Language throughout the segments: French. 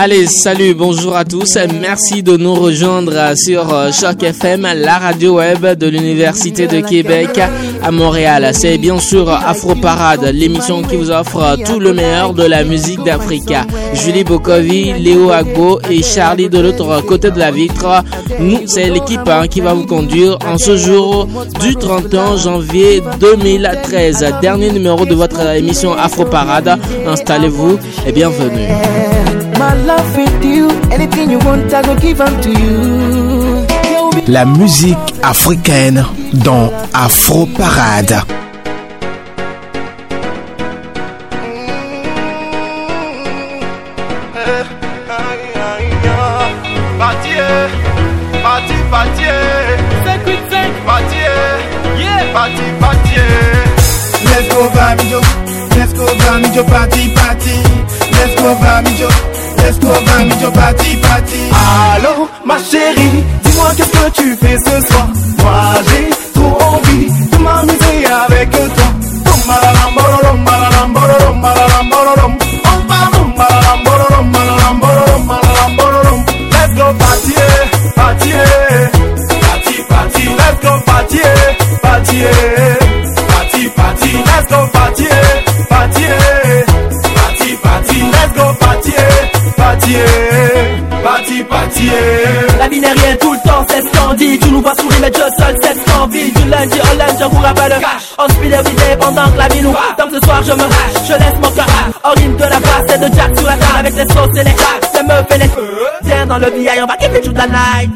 Allez, salut, bonjour à tous. Merci de nous rejoindre sur euh, Choc FM, la radio web de l'Université de Québec à Montréal. C'est bien sûr Afro Parade, l'émission qui vous offre tout le meilleur de la musique d'Africa. Julie Bokovi, Léo Agbo et Charlie de l'autre côté de la vitre. Nous, c'est l'équipe hein, qui va vous conduire en ce jour du 31 janvier 2013. Dernier numéro de votre émission Afro Parade. Installez-vous et bienvenue. La musique africaine dans Afro Parade. Let's go, Bamijo. Let's go, Bamijo, party, party. Let's go, Bamijo. Go, Bamijo, party, party. Allô, ma chérie, dis-moi qu'est-ce que tu fais ce soir? Moi, La vie n'est rien tout le temps, c'est ce dit. Tu nous vois sourire, mais je seul, c'est ce qu'on vit. Du lundi au lundi, je vous rappelle le cash. On speed everyday pendant que la vie nous Donc ce soir, je me hache, je laisse mon cœur. Hors de la base, c'est de Jack sur la table avec les sauces et les cracks. C'est meufs et les Viens dans le VI, on va kiffer toute la night.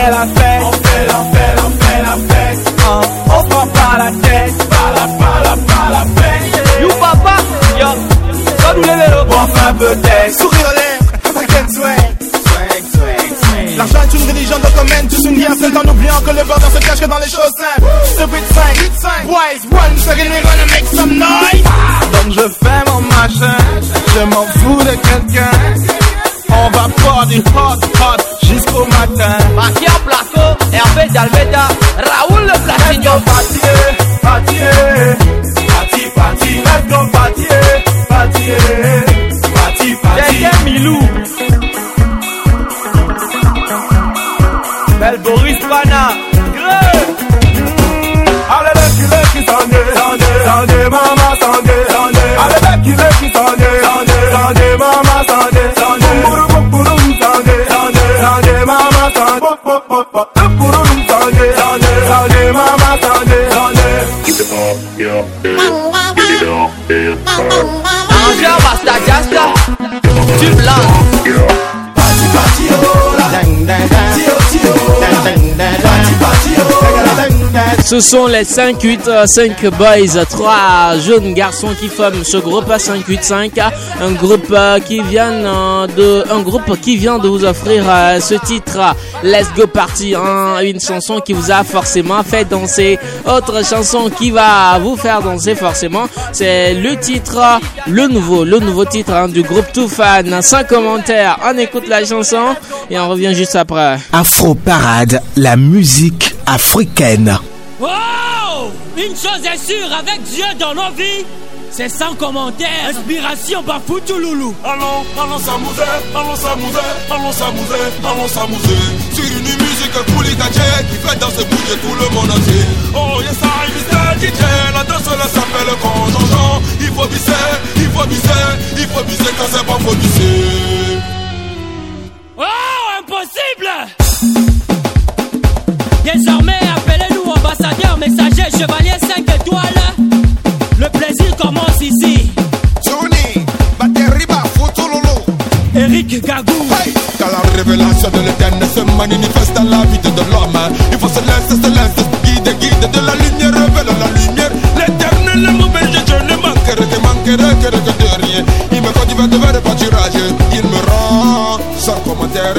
Fait la fête, on fait la fête, on fait la fête. Hein, on prend pas la tête, pas la, pas la, pas la peine. You papa, yo, ça nous les vélos. Enfin peut-être Sourire aux lèvres, swag. Swag, swag, swag. L'argent est une religion de Tu soulignes un seul en oubliant que le bonheur se cache que dans les choses simples Stupid 5, Wise one, second we're gonna make some noise. Donc je fais mon machin. Je m'en fous de quelqu'un. On va party hot, hot Medal, medal Ce sont les 5-8, 5 boys, 3 jeunes garçons qui forment ce groupe 585, un groupe euh, qui vient euh, de, un groupe qui vient de vous offrir euh, ce titre Let's Go Party, hein, une chanson qui vous a forcément fait danser. Autre chanson qui va vous faire danser forcément, c'est le titre, le nouveau, le nouveau titre hein, du groupe Too Fan. Sans commentaire, on écoute la chanson et on revient juste après. Afro Parade, la musique africaine. Wow Une chose est sûre, avec Dieu dans nos vies, c'est sans commentaire. Inspiration Bafoutou Loulou. Allons, allons s'amuser, allons s'amuser, allons s'amuser, allons s'amuser Sur une musique pour les gadgets qui fait danser bouger tout le monde entier Oh yes I Mr. DJ, la danse là s'appelle Jean Il faut bisser, il faut bisser, il faut bisser quand c'est pas faut bisser Oh, impossible Désormais, appelez-nous ambassadeur, messager, chevalier 5 étoiles. Le plaisir commence ici. Johnny, Bateriba, Fotololo. Eric Gagou. Hey, car la révélation de l'éternel se manifeste dans la vie de l'homme. Il faut se laisser, se laisser guider, guider de la lumière, révèle la lumière. L'éternel est mon je ne manquerai, que manquerai que de rien. Il me conduit vers de pâturage. Il me rend sans commentaire.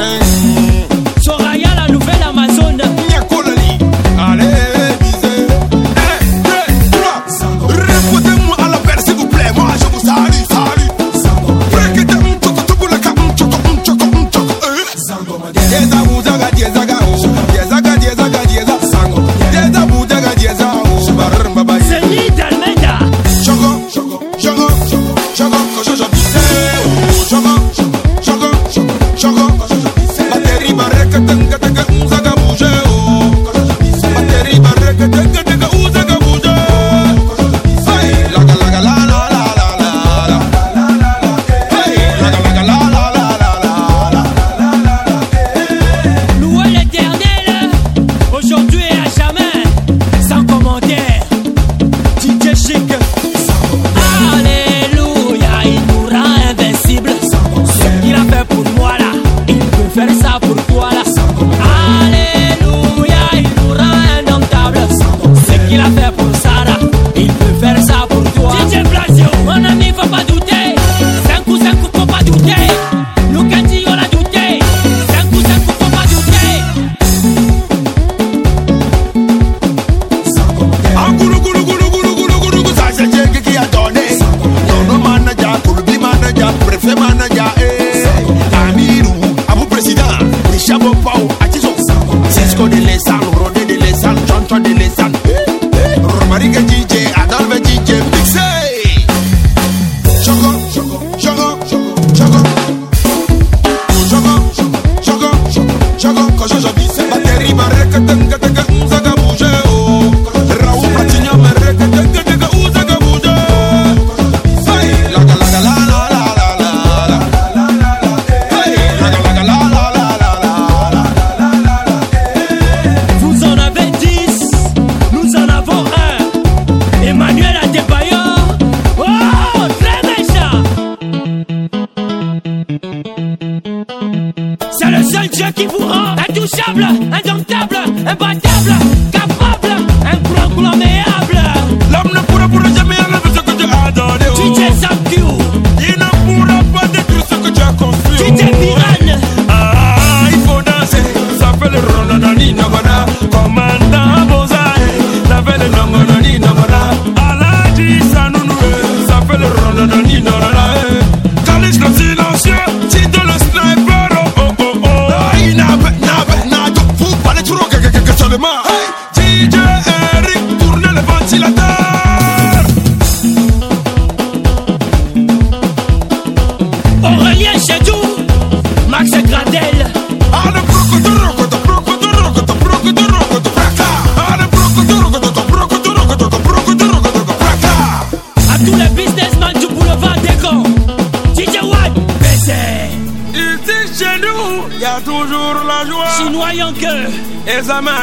C'est le seul Dieu qui vous rend intouchable, indomptable, imbattable, capable, un proclamé.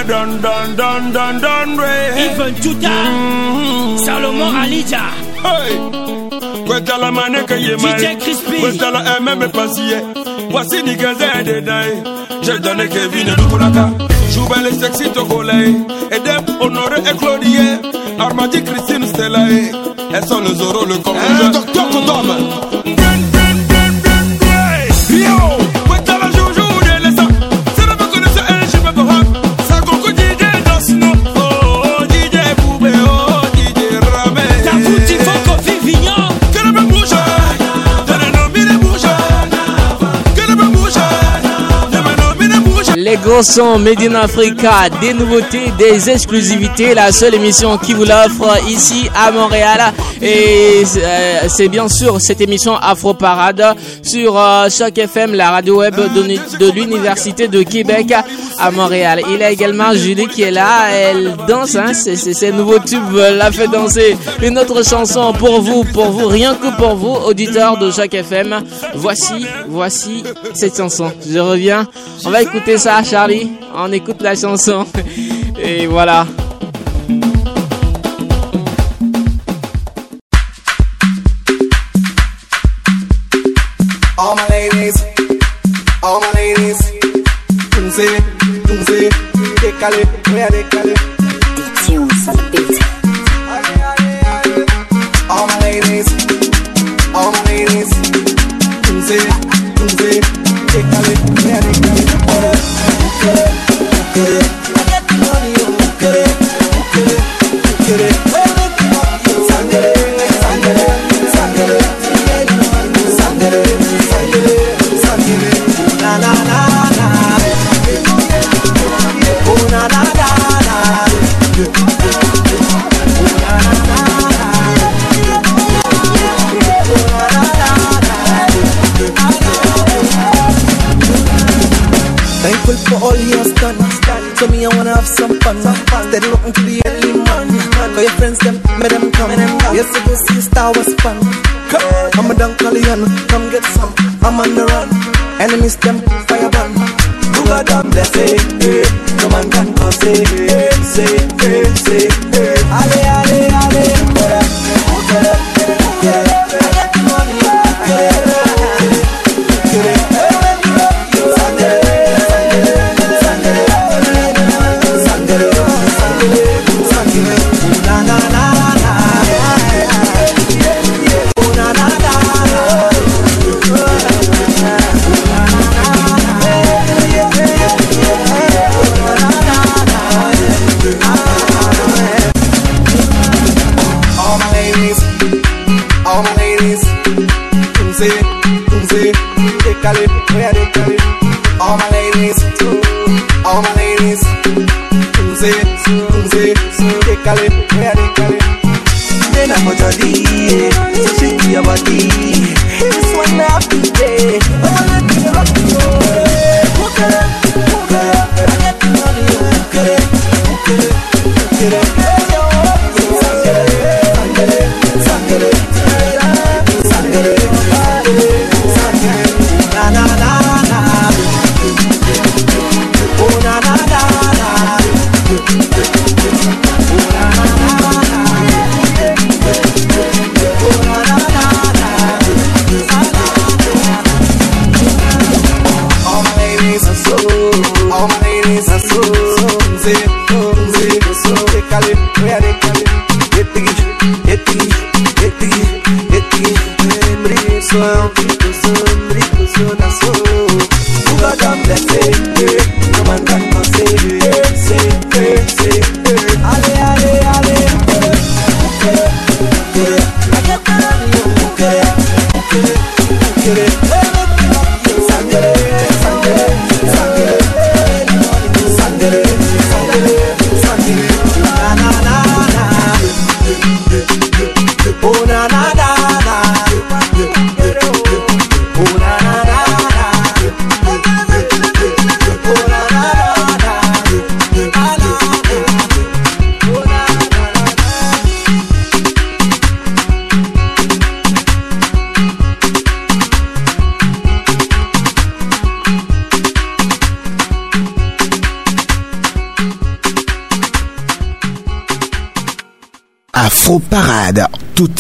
done. Even Tuta. Mm-hmm. Salomon Alija. Hey! Kweta la maneka ye mai. Crispy. Kweta la MM pasiye. Wasi ni gaze de dai. Je donne Kevin Lukulaka. Jouba les sexy togolais. Edem, Honoré et Claudie. Armadi Christine Stella. Elles sont le Zoro, le Congolais. Le eh, docteur 100% Made in Africa, des nouveautés, des exclusivités, la seule émission qui vous l'offre ici à Montréal. Et euh, c'est bien sûr cette émission Afro Parade sur euh, Choc FM, la radio web de l'Université de Québec à Montréal. Il y a également Julie qui est là, elle danse, hein, ses nouveaux tubes la fait danser. Une autre chanson pour vous, pour vous, rien que pour vous, auditeurs de Choc FM. Voici, voici cette chanson. Je reviens, on va écouter ça à Charlie, on écoute la chanson. Et voilà. All my ladies, all my ladies, tunze, tunze, décalé, décalé. Yes, you go see Star Wars come I'm a Dunkalian, come get some. I'm on the run. Enemies, them fireball. Who got them blessed? No man can cause it. calentó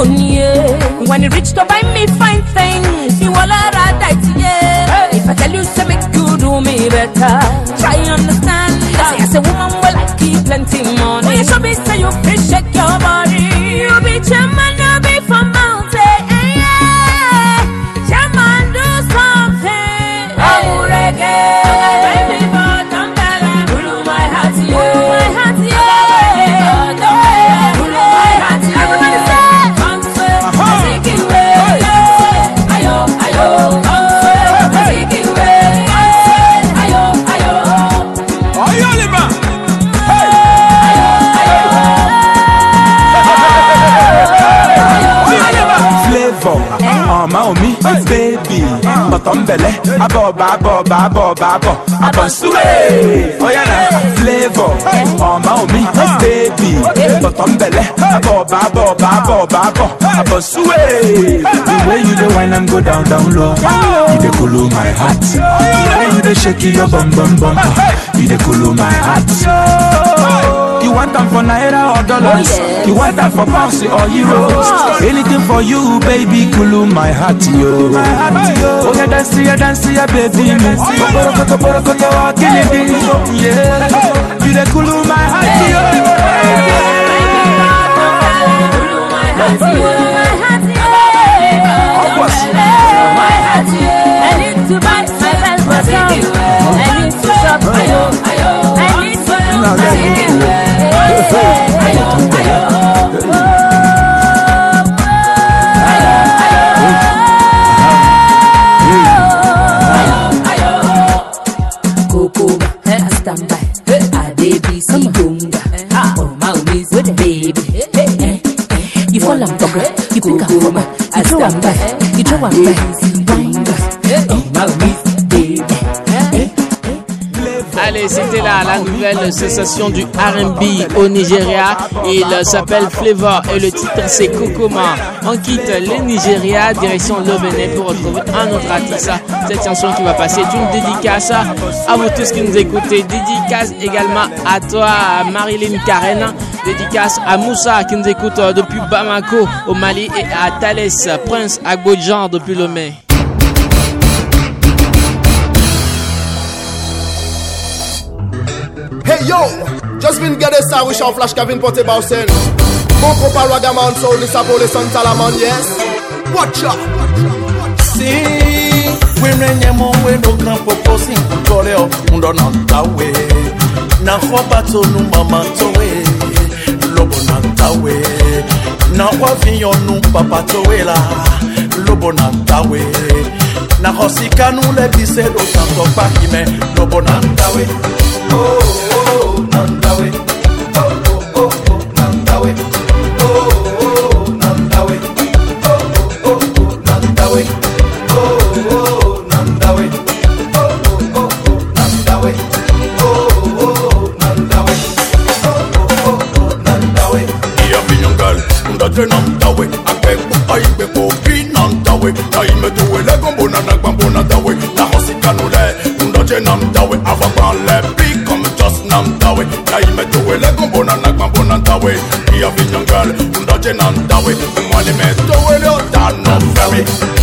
Eh. When you reach to buy me fine things, you all are a yeah. Eh. If I tell you something, you do me better. Try understand. I say, I say, woman, well, I keep plenty tọ́ḿbẹ̀lẹ́ abọ́ ọba abọ́ ọba abọ́ ọba abọ́ abọ́nsúwé ọ̀yàrá flavour ọ̀ma omi baby tọ́ḿbẹ̀lẹ́ abọ́ ọba abọ́ ọba abọ́ ọba abọ́ abọ́nsúwé. the way you dey whine and go down down low. You dey kolo my heart. The way you dey shake your bum bum bum. You dey kolo my heart. You want them for naira or dollars? Oh, yes. You want them for pounds or euros? Anything for you, baby, Kulu my heart, yo. My heart, yo. Oh, yeah, dance, yeah, dance, yeah, baby. Kokoroko, kokoroko, yo, killing Yeah, you dey kulu my heart, yo. I need to buy my best myself. I need to shop. I need to. I need to. I need. You think I'm back, you know I'm back, you wonder, oh my La nouvelle sensation du R&B au Nigeria. Il s'appelle Flavor et le titre c'est Kokoma. On quitte le Nigeria, direction le Bénin pour retrouver un autre artiste. Cette chanson qui va passer est une dédicace à vous tous qui nous écoutez. Dédicace également à toi, Marilyn Karen. Dédicace à Moussa qui nous écoute depuis Bamako au Mali et à Thales Prince Agbodjan depuis Lomé. Hey yo, just vin gade sa wish an flash ka vin pote bawsen Mon kompa lwa gaman sou li sa pou li son salaman yes. Watch out! Si wenye mwe ndokran popo sinkukoleo undona ntawe nahoba tonu mama towe lobo na ntawe nahwaviyonu papa towela lobo na ntawe nahosikanu lebise losango pakime lobo na ntawe oh. Na tawe Oh, oh, Ferdinand Dowie Money men doing you done no very.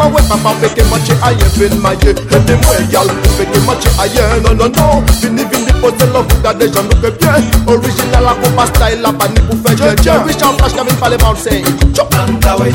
Mama we papa feke mache aye fin maye Ebe mwe yal feke mache aye Non non non Vini vini pose love Fouda de gens nous fait bien Original la compa style La pani pou fe je je Rich en flash Kevin pale bounce Chop Nandawe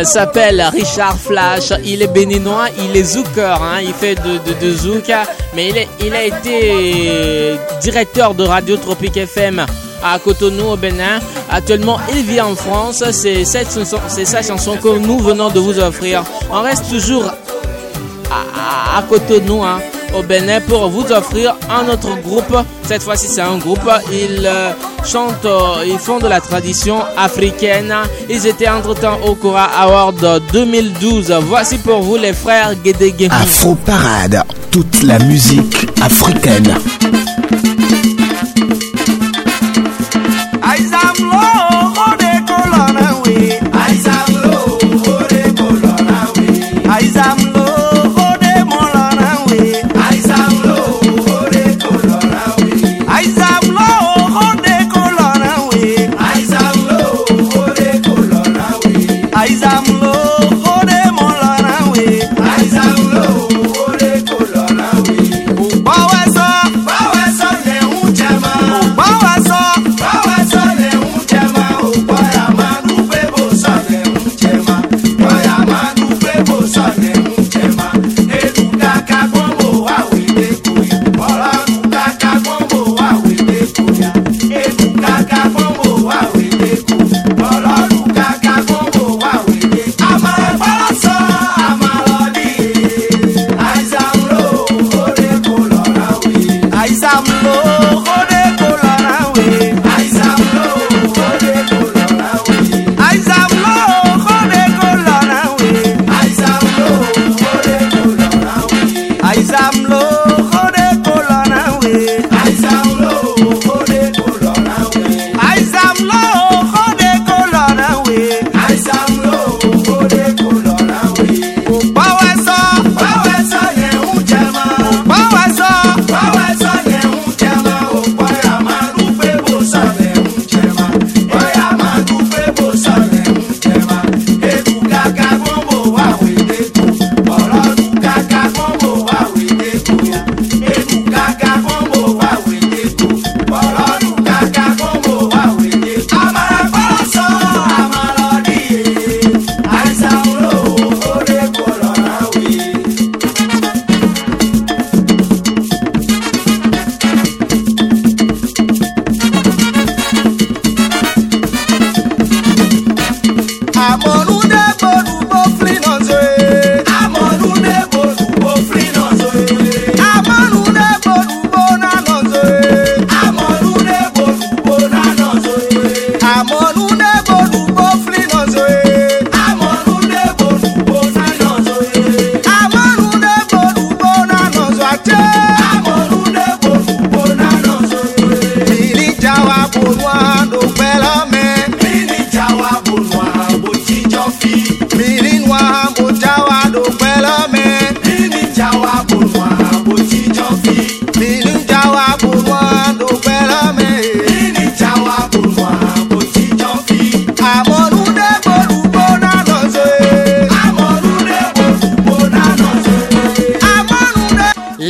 Il s'appelle Richard Flash. Il est béninois, il est zouker, hein. il fait de, de, zouk, mais il, a été directeur de Radio Tropique FM à Cotonou au Bénin. Actuellement, il vit en France. C'est sa chanson que nous venons de vous offrir. On reste toujours à, à, à Cotonou, hein, au Bénin, pour vous offrir un autre groupe. Cette fois-ci, c'est un groupe. Ils euh, chantent, euh, ils font de la tradition africaine. Ils étaient entre-temps au Cora Award 2012. Voici pour vous les frères Guédégué. Afro Parade, toute la musique africaine.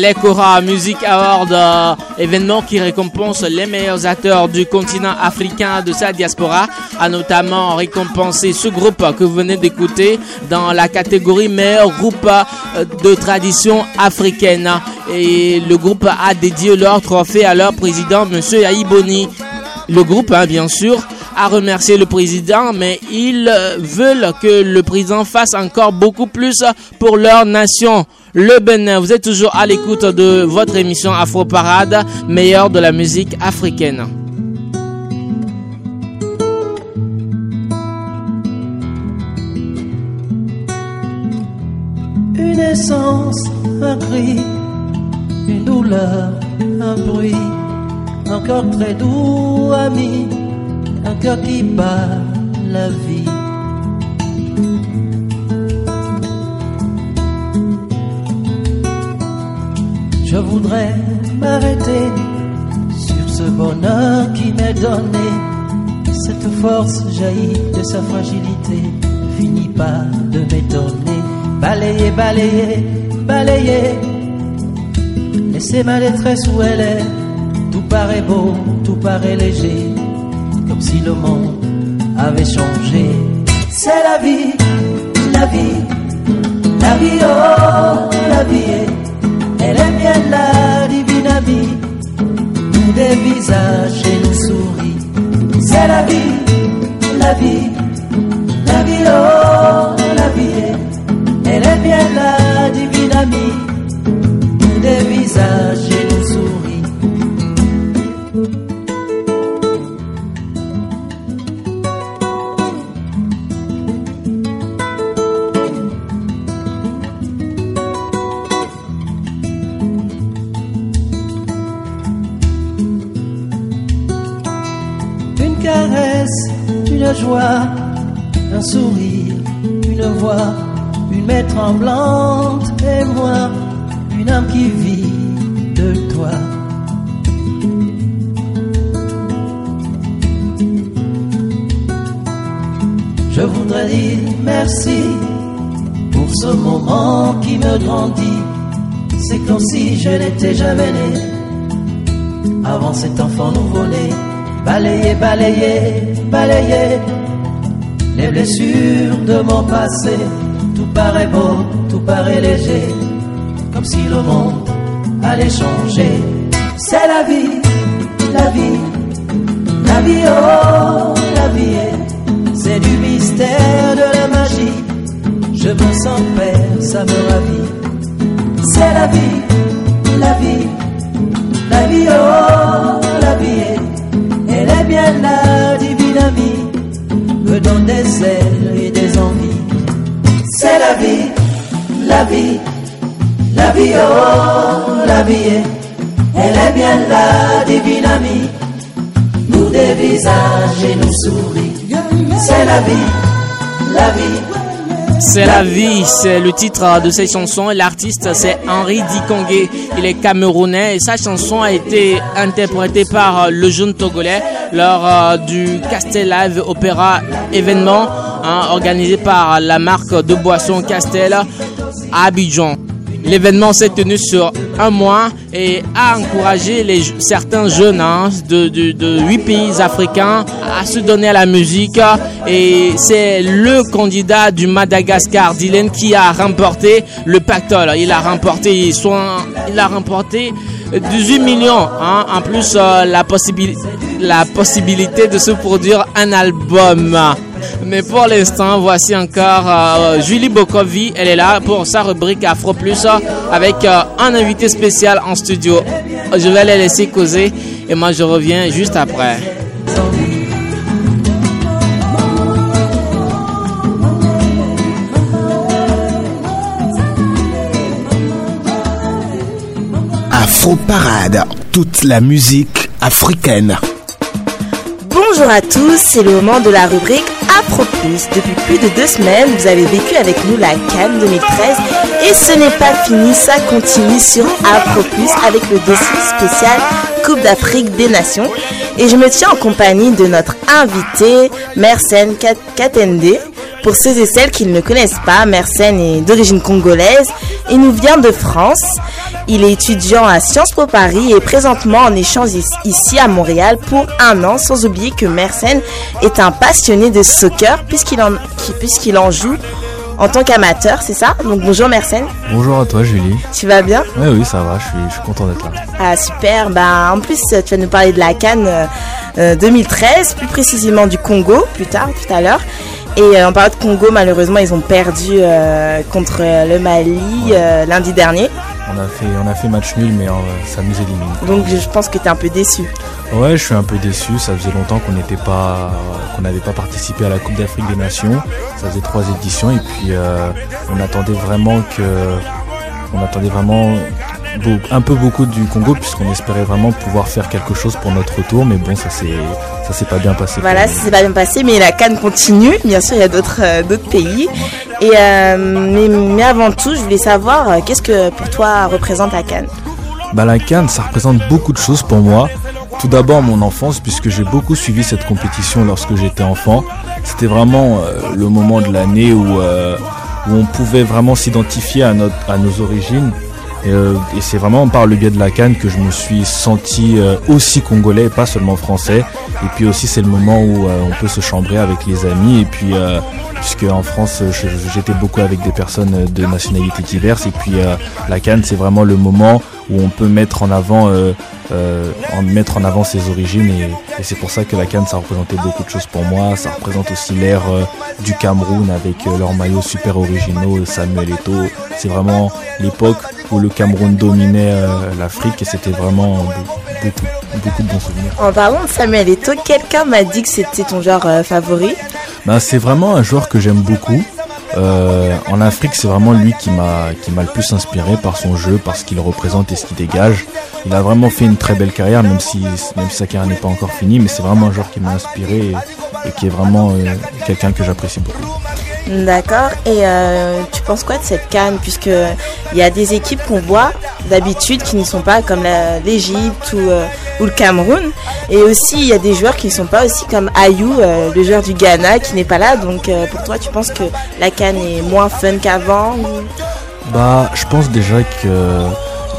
Les Cora Music Award, euh, événement qui récompense les meilleurs acteurs du continent africain de sa diaspora, a notamment récompensé ce groupe que vous venez d'écouter dans la catégorie meilleur groupe euh, de tradition africaine. Et le groupe a dédié leur trophée à leur président, Monsieur Yaïboni. Le groupe, hein, bien sûr, a remercié le président, mais ils veulent que le président fasse encore beaucoup plus pour leur nation. Le Bénin, vous êtes toujours à l'écoute de votre émission Afro Parade, meilleure de la musique africaine. Une essence, un cri, une douleur, un bruit, cœur très doux, ami, un cœur qui bat la vie. Je voudrais m'arrêter sur ce bonheur qui m'est donné. Cette force jaillit de sa fragilité, finit pas de m'étonner. Balayer, balayer, balayer. Laissez ma détresse où elle est. Tout paraît beau, tout paraît léger, comme si le monde avait changé. C'est la vie, la vie, la vie, oh, la vie, elle est bien la divine amie, des visages et nous sourit. C'est la vie, la vie, la vie, oh, la vie, elle est bien la divine amie, des visages et une joie, un sourire, une voix, une main tremblante et moi, une âme qui vit de toi. Je voudrais dire merci pour ce moment qui me grandit. C'est comme si je n'étais jamais né. Avant cet enfant nouveau-né, balayer, balayer, balayer les blessures de mon passé. Tout paraît beau, tout paraît léger, comme si le monde allait changer. C'est la vie, la vie, la vie, oh, la vie, c'est du mystère de la magie. Je me sens père, ça me ravit. C'est la vie, la vie, la vie, oh, la vie, elle est bien amie, me donne des ailes et des envies. C'est la vie, la vie, la vie, oh, la vie, elle est bien la divine amie, nous des visages et nous souris. C'est la vie, la vie. C'est la vie, c'est le titre de cette chanson. L'artiste, c'est Henri Dikongé. Il est camerounais et sa chanson a été interprétée par le jeune Togolais lors euh, du Castel Live événement hein, organisé par la marque de boissons Castel à Abidjan. L'événement s'est tenu sur un mois et a encouragé certains jeunes hein, de, de, de 8 pays africains à se donner à la musique. Et c'est le candidat du Madagascar, Dylan, qui a remporté le pactole. Il a remporté, soit, il a remporté 18 millions. Hein, en plus, euh, la possibilité de se produire un album. Mais pour l'instant, voici encore euh, Julie Bokovi. Elle est là pour sa rubrique Afro Plus avec euh, un invité spécial en studio. Je vais les laisser causer et moi je reviens juste après. Afro Parade, toute la musique africaine. Bonjour à tous, c'est le moment de la rubrique Afro Plus. Depuis plus de deux semaines, vous avez vécu avec nous la Cannes 2013 et ce n'est pas fini, ça continue sur Afro Plus avec le dossier spécial Coupe d'Afrique des Nations. Et je me tiens en compagnie de notre invité, Mersenne Katende. Pour ceux et celles qui ne le connaissent pas, Mersenne est d'origine congolaise et nous vient de France. Il est étudiant à Sciences Po Paris et présentement en échange ici à Montréal pour un an, sans oublier que Mersenne est un passionné de soccer puisqu'il en, puisqu'il en joue en tant qu'amateur, c'est ça? Donc bonjour Mersenne. Bonjour à toi Julie. Tu vas bien? Oui, oui, ça va, je suis, je suis content d'être là. Ah super, bah, en plus tu vas nous parler de la Cannes euh, 2013, plus précisément du Congo, plus tard, tout à l'heure. Et euh, en parlant de Congo, malheureusement, ils ont perdu euh, contre le Mali ouais. lundi dernier. On a fait, on a fait match nul, mais ça nous élimine. Donc je pense que tu es un peu déçu. Ouais, je suis un peu déçu. Ça faisait longtemps qu'on n'était pas, qu'on n'avait pas participé à la Coupe d'Afrique des Nations. Ça faisait trois éditions et puis euh, on attendait vraiment que, on attendait vraiment un peu beaucoup du Congo puisqu'on espérait vraiment pouvoir faire quelque chose pour notre retour mais bon ça s'est ça s'est pas bien passé. Voilà ça s'est pas bien passé mais la Cannes continue. Bien sûr il y a d'autres euh, d'autres pays. Et euh, mais, mais, avant tout je voulais savoir euh, qu'est-ce que pour toi représente la Cannes bah la Cannes ça représente beaucoup de choses pour moi. Tout d'abord mon enfance puisque j'ai beaucoup suivi cette compétition lorsque j'étais enfant. C'était vraiment le moment de l'année où, où on pouvait vraiment s'identifier à, notre, à nos origines Et, euh, et c'est vraiment par le biais de la canne que je me suis senti euh, aussi congolais, et pas seulement français. Et puis aussi c'est le moment où euh, on peut se chambrer avec les amis. Et puis euh, puisque en France j'étais beaucoup avec des personnes de nationalités diverses. Et puis euh, la canne c'est vraiment le moment où on peut mettre en avant euh, euh, en mettre en avant ses origines et, c'est pour ça que la canne ça représentait beaucoup de choses pour moi ça représente aussi l'ère euh, du Cameroun avec euh, leurs maillots super originaux Samuel Eto'o c'est vraiment l'époque où le Cameroun dominait euh, l'Afrique et c'était vraiment be- beaucoup beaucoup de bons souvenirs En parlant de Samuel Eto'o, quelqu'un m'a dit que c'était ton genre euh, favori? Ben, c'est vraiment un joueur que j'aime beaucoup. Euh, en Afrique, c'est vraiment lui qui m'a qui m'a le plus inspiré par son jeu, par ce qu'il représente et ce qu'il dégage. Il a vraiment fait une très belle carrière, même si même si sa carrière n'est pas encore finie, mais c'est vraiment un joueur qui m'a inspiré et, et qui est vraiment quelqu'un que j'apprécie beaucoup. D'accord. Et euh, tu penses quoi de cette canne? Puisque il y a des équipes qu'on voit d'habitude qui ne sont pas comme l'Égypte ou, euh, ou le Cameroun. Et aussi, il y a des joueurs qui ne sont pas aussi comme Ayou, euh, le joueur du Ghana, qui n'est pas là. Donc euh, pour toi, tu penses que la canne est moins fun qu'avant Bah, je pense déjà que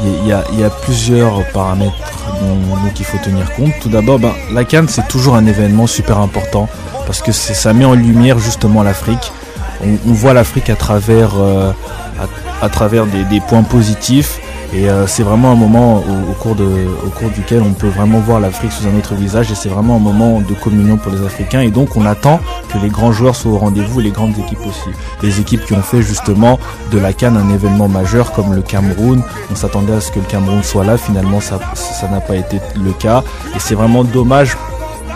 il y, a- plusieurs paramètres dont, faut tenir compte. Tout d'abord, ben, la Cannes c'est toujours un événement super important parce que ça met en lumière justement l'Afrique. On, voit l'Afrique à travers euh, des, points positifs. Et euh, c'est vraiment un moment au, cours duquel on peut vraiment voir l'Afrique sous un autre visage. Et c'est vraiment un moment de communion pour les Africains. Et donc on attend que les grands joueurs soient au rendez-vous et les grandes équipes aussi. Les équipes qui ont fait justement de la Cannes un événement majeur comme le Cameroun. On s'attendait à ce que le Cameroun soit là, finalement ça n'a pas été le cas. Et c'est vraiment dommage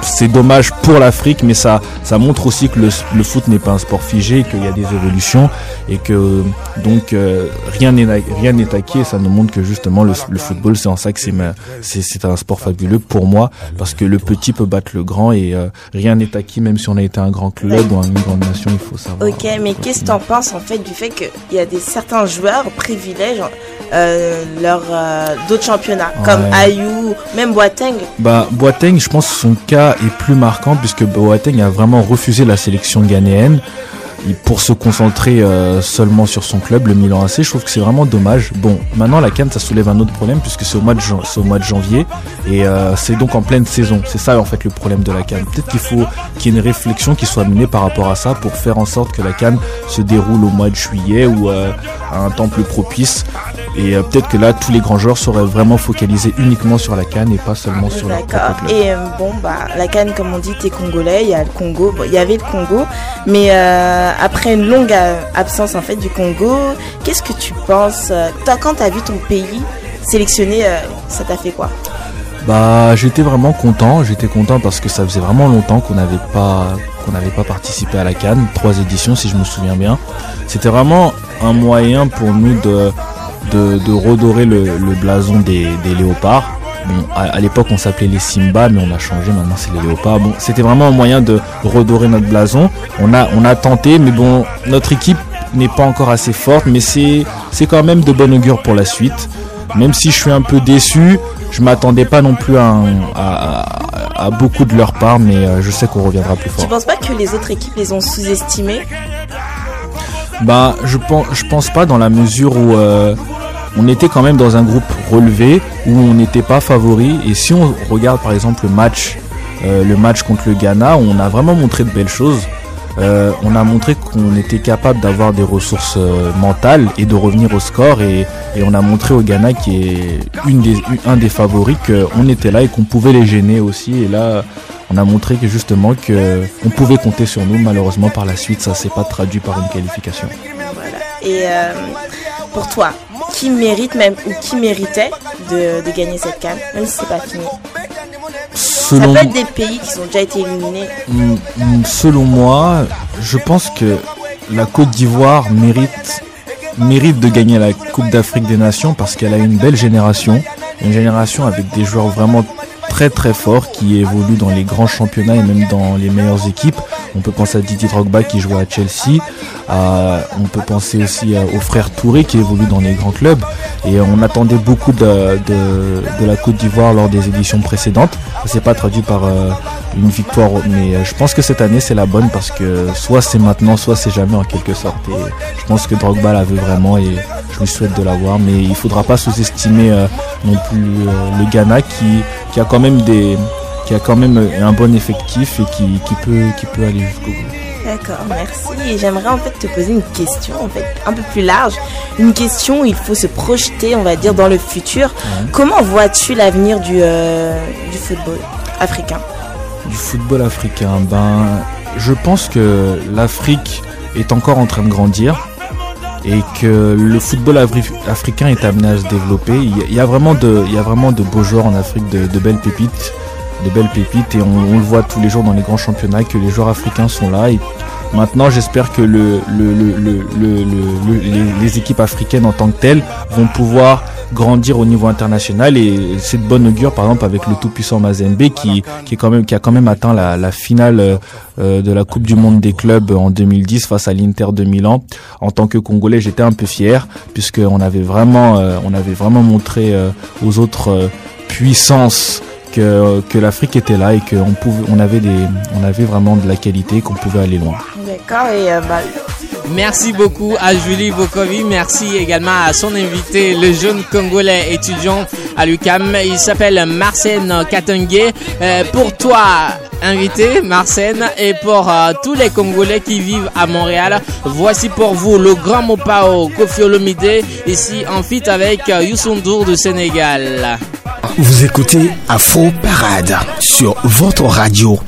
c'est dommage pour l'Afrique, mais ça, ça montre aussi que le, le foot n'est pas un sport figé, qu'il y a des évolutions et que donc euh, rien n'est rien n'est acquis. Et ça nous montre que justement le, le football, c'est en ça que c'est c'est c'est un sport fabuleux pour moi parce que le petit peut battre le grand et euh, rien n'est acquis, même si on a été un grand club ou une grande nation, il faut savoir. Ok, mais qu'est-ce que t'en penses en fait du fait qu'il y a des certains joueurs privilègent euh, leur euh, d'autres championnats comme. Ayou, même Boateng? Bah, Boateng, je pense son cas est plus marquant puisque Boateng a vraiment refusé la sélection ghanéenne pour se concentrer euh, seulement sur son club, le Milan AC. Je trouve que c'est vraiment dommage. Bon, maintenant la Cannes, ça soulève un autre problème puisque c'est au mois de, jan- c'est au mois de janvier et euh, c'est donc en pleine saison. C'est ça en fait le problème de la Cannes. Peut-être qu'il faut qu'il y ait une réflexion qui soit menée par rapport à ça pour faire en sorte que la Cannes se déroule au mois de juillet ou euh, à un temps plus propice. Et euh, peut-être que là, tous les grands joueurs seraient vraiment focalisés uniquement sur la Cannes et pas seulement sur leur D'accord. propre club. Et euh, bon, bah, la Cannes, comme on dit, t'es congolais, il y a le Congo, bon, il y avait le Congo, mais euh, après une longue euh, absence en fait du Congo, qu'est-ce que tu penses euh, Toi, quand t'as vu ton pays sélectionné, euh, ça t'a fait quoi? Bah, j'étais vraiment content. J'étais content parce que ça faisait vraiment longtemps qu'on n'avait pas participé à la Cannes, trois éditions si je me souviens bien. C'était vraiment un moyen pour nous de de, redorer le, blason des léopards. Bon, à, à l'époque on s'appelait les Simba, mais on a changé. Maintenant c'est les léopards. Bon, c'était vraiment un moyen de redorer notre blason. On a on a tenté, mais bon, notre équipe n'est pas encore assez forte, mais c'est c'est quand même de bon augure pour la suite. Même si je suis un peu déçu, je m'attendais pas non plus à, un- à, à- à beaucoup de leur part, mais euh, je sais qu'on reviendra plus Tu fort. penses pas que les autres équipes les ont sous-estimés? Bah, je pense, je pense pas dans la mesure où euh, on était quand même dans un groupe relevé où on n'était pas favori. Et si on regarde par exemple le match, euh, le match contre le Ghana, on a vraiment montré de belles choses. Euh, on a montré qu'on était capable d'avoir des ressources euh, mentales et de revenir au score et, on a montré au Ghana qui est une des, un des favoris qu'on était là et qu'on pouvait les gêner aussi et là on a montré que justement que on pouvait compter sur nous malheureusement par la suite ça s'est pas traduit par une qualification. Et euh, pour toi, qui mérite même ou qui méritait de, de gagner cette canne, même si c'est pas fini Selon- Ça peut être des pays qui ont déjà été éliminés. Selon moi, je pense que la Côte d'Ivoire mérite, mérite de gagner la Coupe d'Afrique des Nations parce qu'elle a une belle génération, une génération avec des joueurs vraiment très très qui évoluent dans les grands championnats et même dans les meilleures équipes. On peut penser à Didier Drogba qui joue à Chelsea. on peut penser aussi au frère Touré qui évolue dans les grands clubs. Et on attendait beaucoup de, la Côte d'Ivoire lors des éditions précédentes. Ça s'est pas traduit par euh, une victoire, mais euh, je pense que cette année c'est la bonne parce que soit c'est maintenant, soit c'est jamais en quelque sorte. Et je pense que Drogba la veut vraiment et je lui souhaite de l'avoir. Mais il faudra pas sous-estimer euh, non plus le Ghana qui, qui a quand même des qui a quand même un bon effectif et qui, qui peut, qui peut aller jusqu'au bout. D'accord, merci. J'aimerais en fait te poser une question en fait un peu plus large, une question où il faut se projeter, on va dire, dans le futur. Comment vois-tu l'avenir du, euh, du football africain? Du football africain, ben, je pense que l'Afrique est encore en train de grandir et que le football africain est amené à se développer. Il y a vraiment de, beaux joueurs en Afrique, de, belles pépites de belles pépites et on, le voit tous les jours dans les grands championnats que les joueurs africains sont là maintenant j'espère que le, les, équipes africaines en tant que telles vont pouvoir grandir au niveau international et c'est de bonne augure par exemple avec le tout puissant Mazembe qui, a quand même atteint la, finale euh, de la Coupe du Monde des clubs en 2010 face à l'Inter de Milan. En tant que Congolais j'étais un peu fier puisqu'on avait vraiment, euh, on avait vraiment montré euh, aux autres puissances que, l'Afrique était là et qu'on on avait avait vraiment de la qualité, qu'on pouvait aller loin. D'accord et euh, bah, Merci beaucoup à Julie Bokovi. Merci également à son invité, le jeune Congolais étudiant à l'UCAM. Il s'appelle Marcène Katengue. Euh, pour toi, invité, Marcène, et pour euh, tous les Congolais qui vivent à Montréal, voici pour vous le grand Mopao Kofi Olomide, ici en fit avec Youssou Ndour du Sénégal. Vous écoutez Afro Parade sur votre radio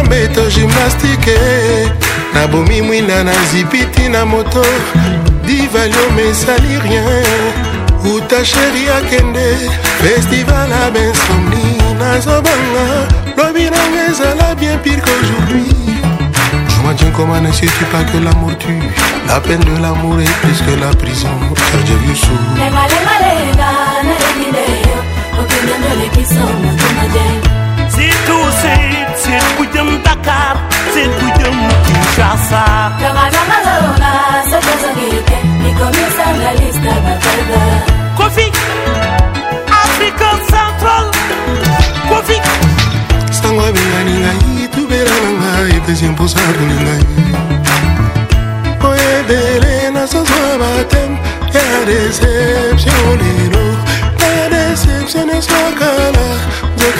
na mbeto gymnastike nabomi mwinda na zipiti na moto. Divalio mesali rien. Uta sheri akende. Festival a bensomni nazobanga lobi nanga ezala bien pire qu'aujourd'hui. Juma Jane, comment ne sais-tu pas que l'amour tue? La peine de l'amour est plus que la prison. Youssou. Lenga lenga Situ sit, sit ku jëm Dakar, sit ku jëm Kinshasa. Kamaramalaona la lista batega. Kofi, Africa Central, Kofi. Stango bingani ngai, tubera ngai, tezimpo sabuni ngai. La decepción es.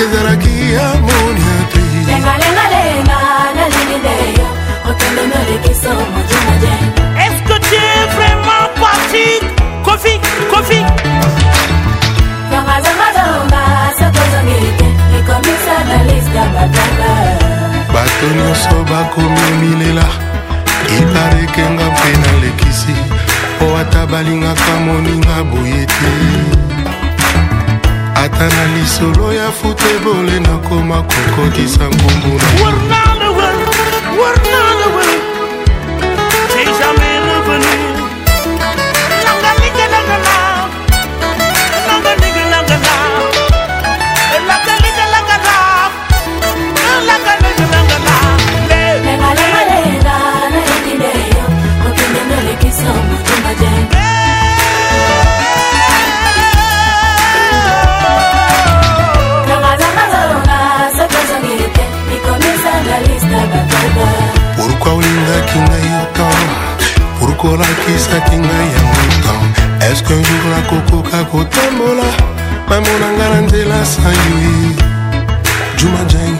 ezalaki ya moniatri lengalengalenga nalingi nde yo okende nolekisa motema je est-ce que tu es vraiment parti? Kofi kofi. Zongazongazonga sokozongi te. Ekomisa na liste batanga. Bato nyonso bakomi milela. Ebarekenga mpe nalekisi. Po ata balingaka moninga boye te. Ata na lisolo ya futebole nakoma kokotisa nkumbu na pourkui olakisaki ngai yango tan eske un jour nakokoka kotambola? Mamona nga na nzela san yo e. Juma jang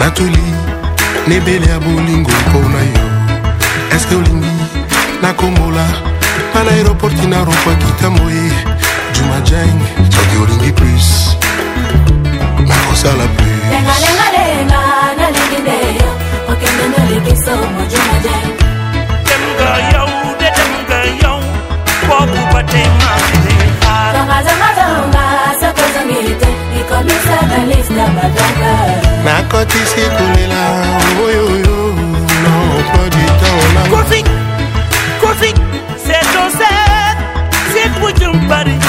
natoli nebele ya bolingo mpo na yo eske olingi nakombola? Nga na aéroporti na rompwaki tambo ye juma jang soki olingi plus nakosala plus. Lenga lenga lenga na lengileyo Okende mbele kisomo Juma Jane Dem ga yow, de dem ga yow. Bobu bate masini har. Zonga zonga zonga Soto zongite Nikomisa na lista batega nakotisi kolela oyoyo temps c'est c'est Paris.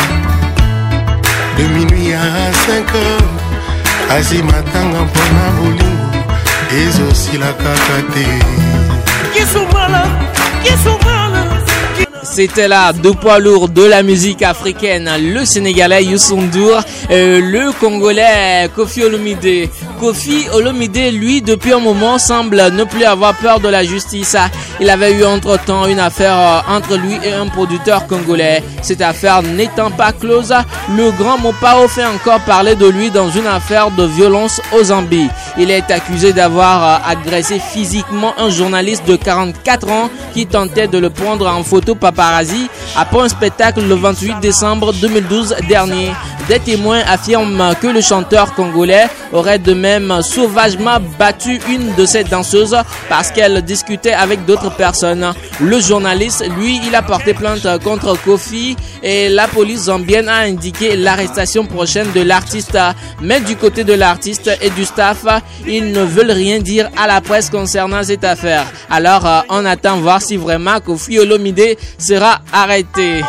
de minuit à 5 heures azimatanga mpona bolingo ezosila kaka. C'était là deux poids lourds de la musique africaine, le Sénégalais Youssou euh, le Congolais Kofi Olomide. Kofi Olomide, lui, depuis un moment, semble ne plus avoir peur de la justice. Il avait eu entre-temps une affaire euh, entre lui et un producteur congolais. Cette affaire n'étant pas close, le grand Mopao fait encore parler de lui dans une affaire de violence au Zambie. Il est accusé d'avoir euh, agressé physiquement un journaliste de 44 ans qui tentait de le prendre en photo paparazzi après un spectacle le 28 décembre 2012 dernier. Des témoins affirment que le chanteur congolais aurait de même sauvagement battu une de ses danseuses parce qu'elle discutait avec d'autres personnes. Le journaliste, lui, il a porté plainte contre Kofi et la police zambienne a indiqué l'arrestation prochaine de l'artiste. Mais du côté de l'artiste et du staff, ils ne veulent rien dire à la presse concernant cette affaire. Alors, euh, on attend voir si vraiment Kofi Olomide sera arrêté.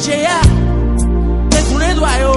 DJ A, Edward Eduardo.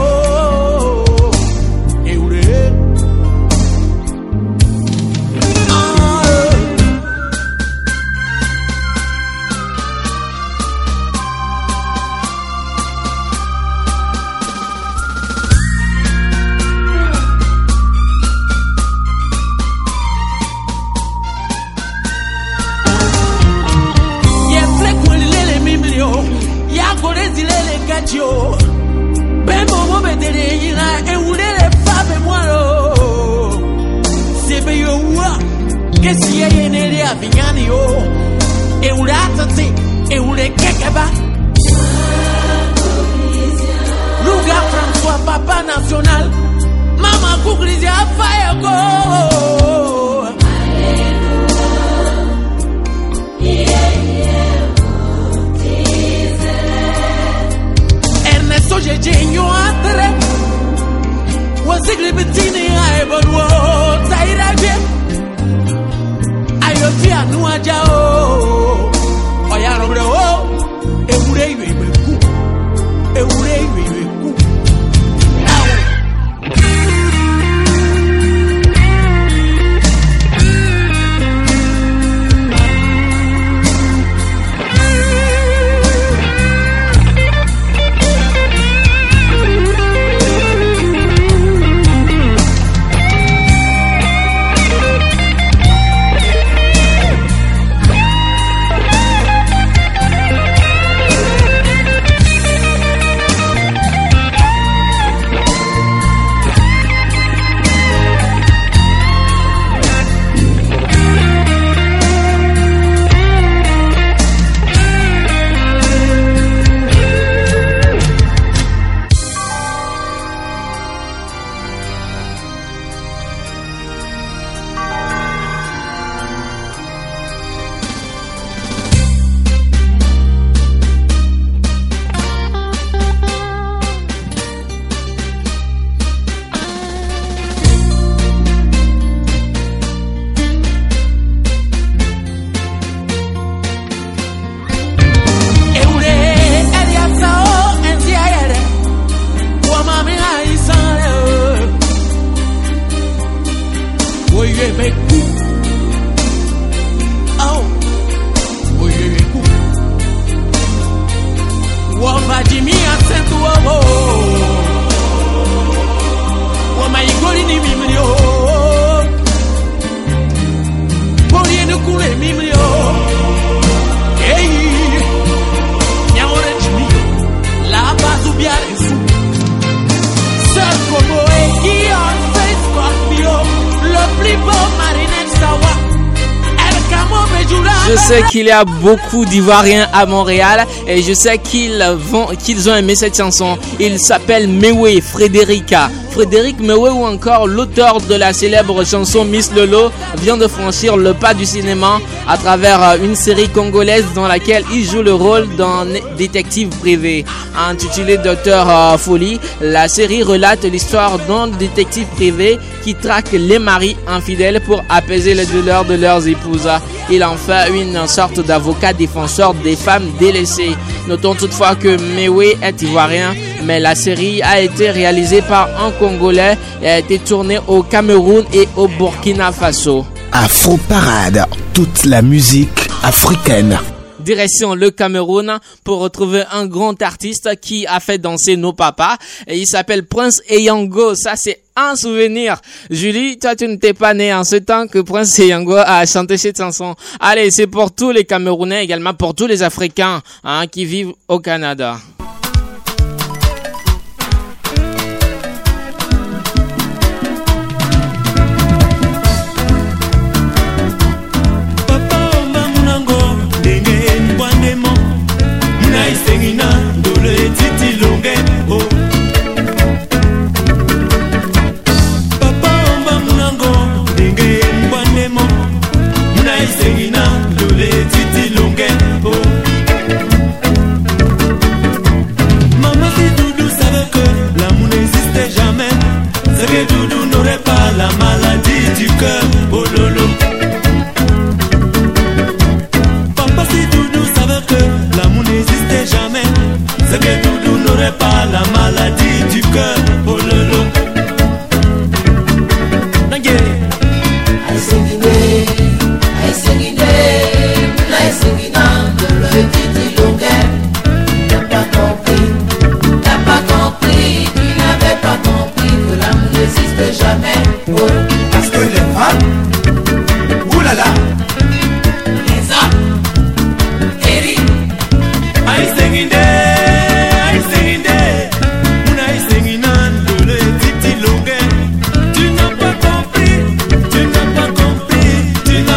Qu'il y a beaucoup d'Ivoiriens à Montréal et je sais qu'ils vont, qu'ils ont aimé cette chanson. Il s'appelle Mewe Frédérica. Frédéric Mewe ou encore l'auteur de la célèbre chanson Miss Lolo vient de franchir le pas du cinéma à travers euh, une série congolaise dans laquelle il joue le rôle d'un détective privé. Intitulée Docteur euh, Folie, la série relate l'histoire d'un détective privé qui traque les maris infidèles pour apaiser les douleurs de leurs épouses. Il en fait une sorte d'avocat défenseur des femmes délaissées. Notons toutefois que Mewe est ivoirien, mais la série a été réalisée par un Congolais et a été tournée au Cameroun et au Burkina Faso. Afro Parade, toute la musique africaine. Direction le Cameroun pour retrouver un grand artiste qui a fait danser nos papas. Et il s'appelle Prince Eyango. Ça, c'est un souvenir. Julie, toi, tu n'étais pas né en ce temps que Prince Eyango a chanté cette chanson. Allez, c'est pour tous les Camerounais, également pour tous les Africains hein, qui vivent au Canada.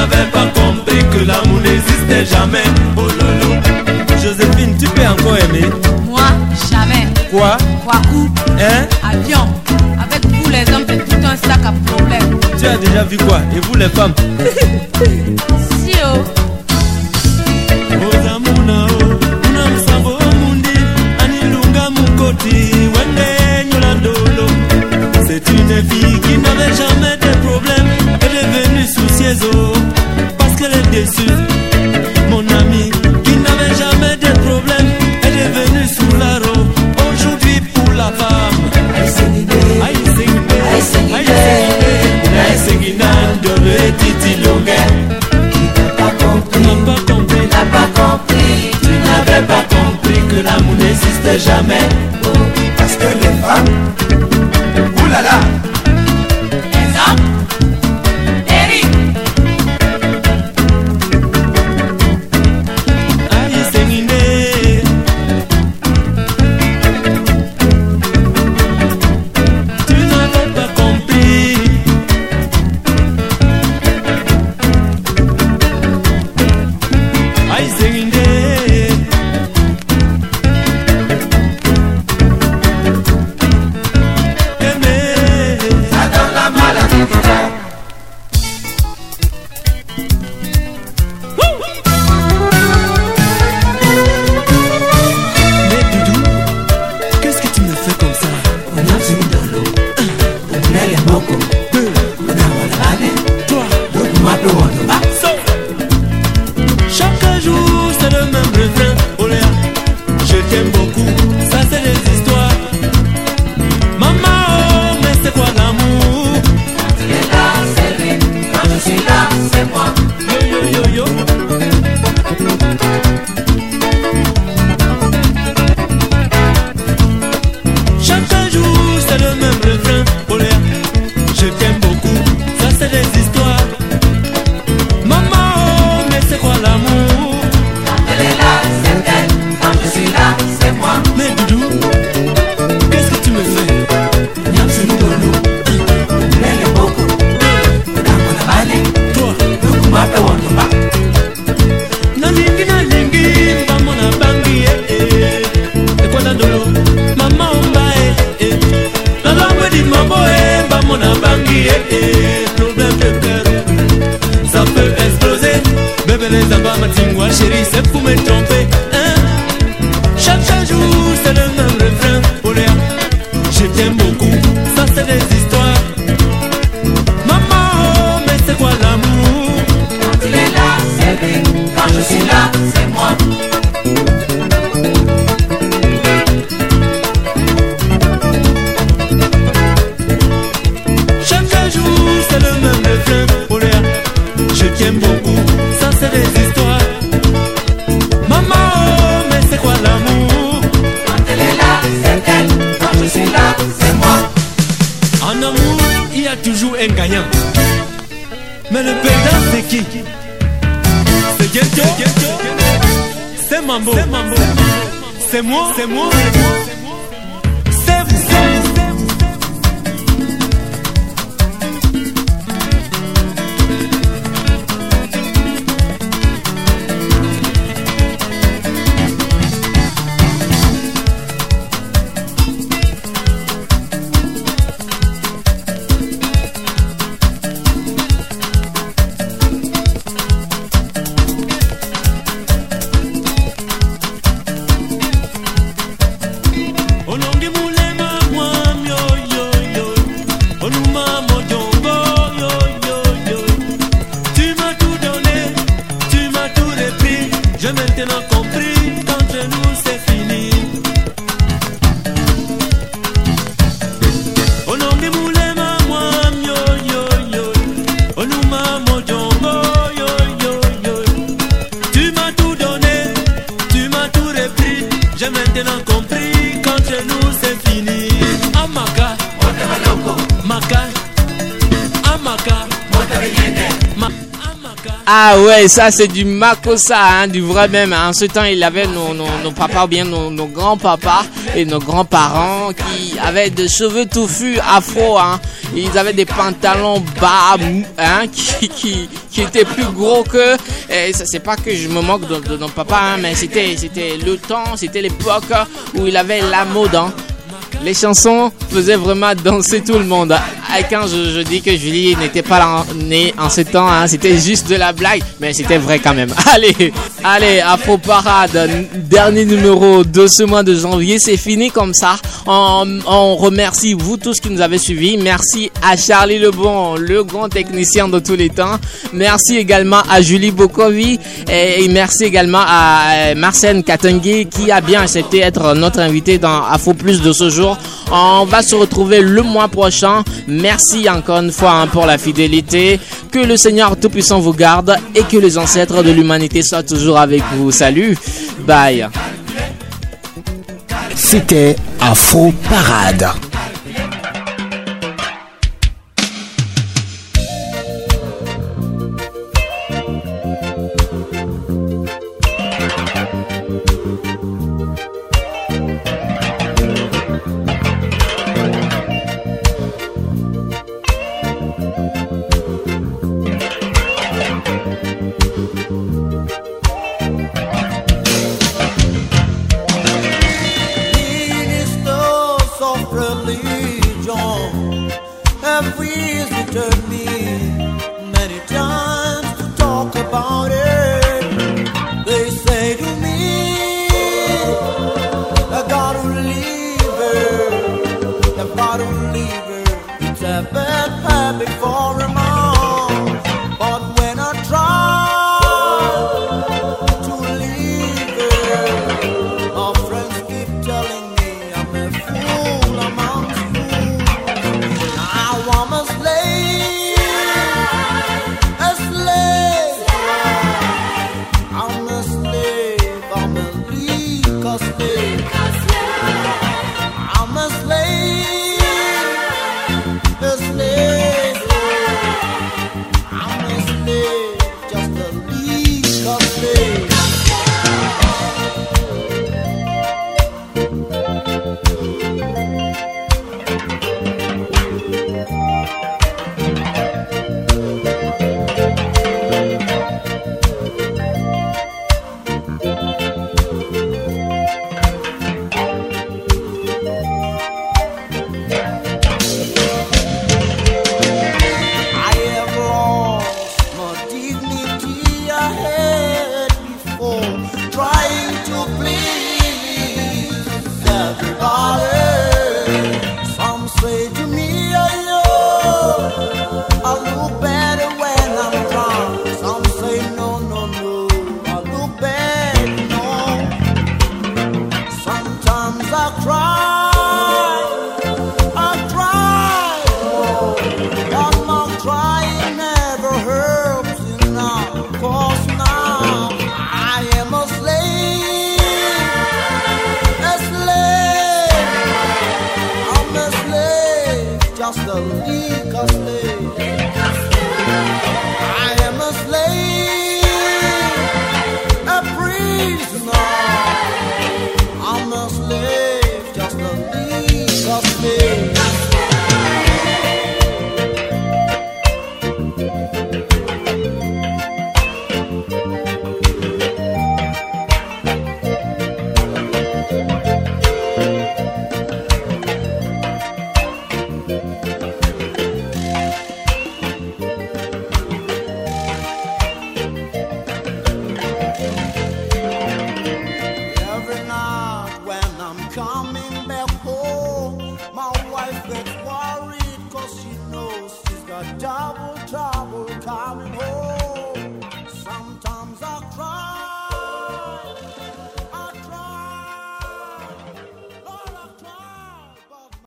n'avais pas compris que l'amour n'existait jamais. Oh lolo. Joséphine, tu peux encore aimer Moi, jamais. Quoi? Quoi où? Hein? Avion. Avec vous les hommes, c'est tout un sac à problème. Tu as déjà vu quoi? Et vous les femmes? Si oh. jamais. Parce que les femmes, oulala. Ouais, ça c'est du Makosa, hein, du vrai même. En ce temps, il avait nos, papas ou bien nos, grands-papas et nos grands-parents qui avaient des cheveux touffus afro. Hein. Ils avaient des pantalons bas hein, qui, étaient plus gros que... Et ça c'est pas que je me moque de, de nos papas, hein, mais c'était c'était le temps, c'était l'époque où il avait la mode. Hein. Les chansons faisaient vraiment danser tout le monde. Quand je, dis que Julie n'était pas là- née en ce temps, hein, c'était juste de la blague, mais c'était vrai quand même. Allez, allez, Afro Parade, dernier numéro de ce mois de janvier, c'est fini comme ça. On, remercie vous tous qui nous avez suivis. Merci à Charlie Lebon, le grand technicien de tous les temps. Merci également à Julie Bokovi et, merci également à euh, Marcène Katengue qui a bien accepté d'être notre invité dans Afro Plus de ce jour. On va se retrouver le mois prochain. Merci encore une fois hein, pour la fidélité. Que le Seigneur Tout-Puissant vous garde et que les ancêtres de l'humanité soient avec vous. Salut, bye. C'était Afro Parade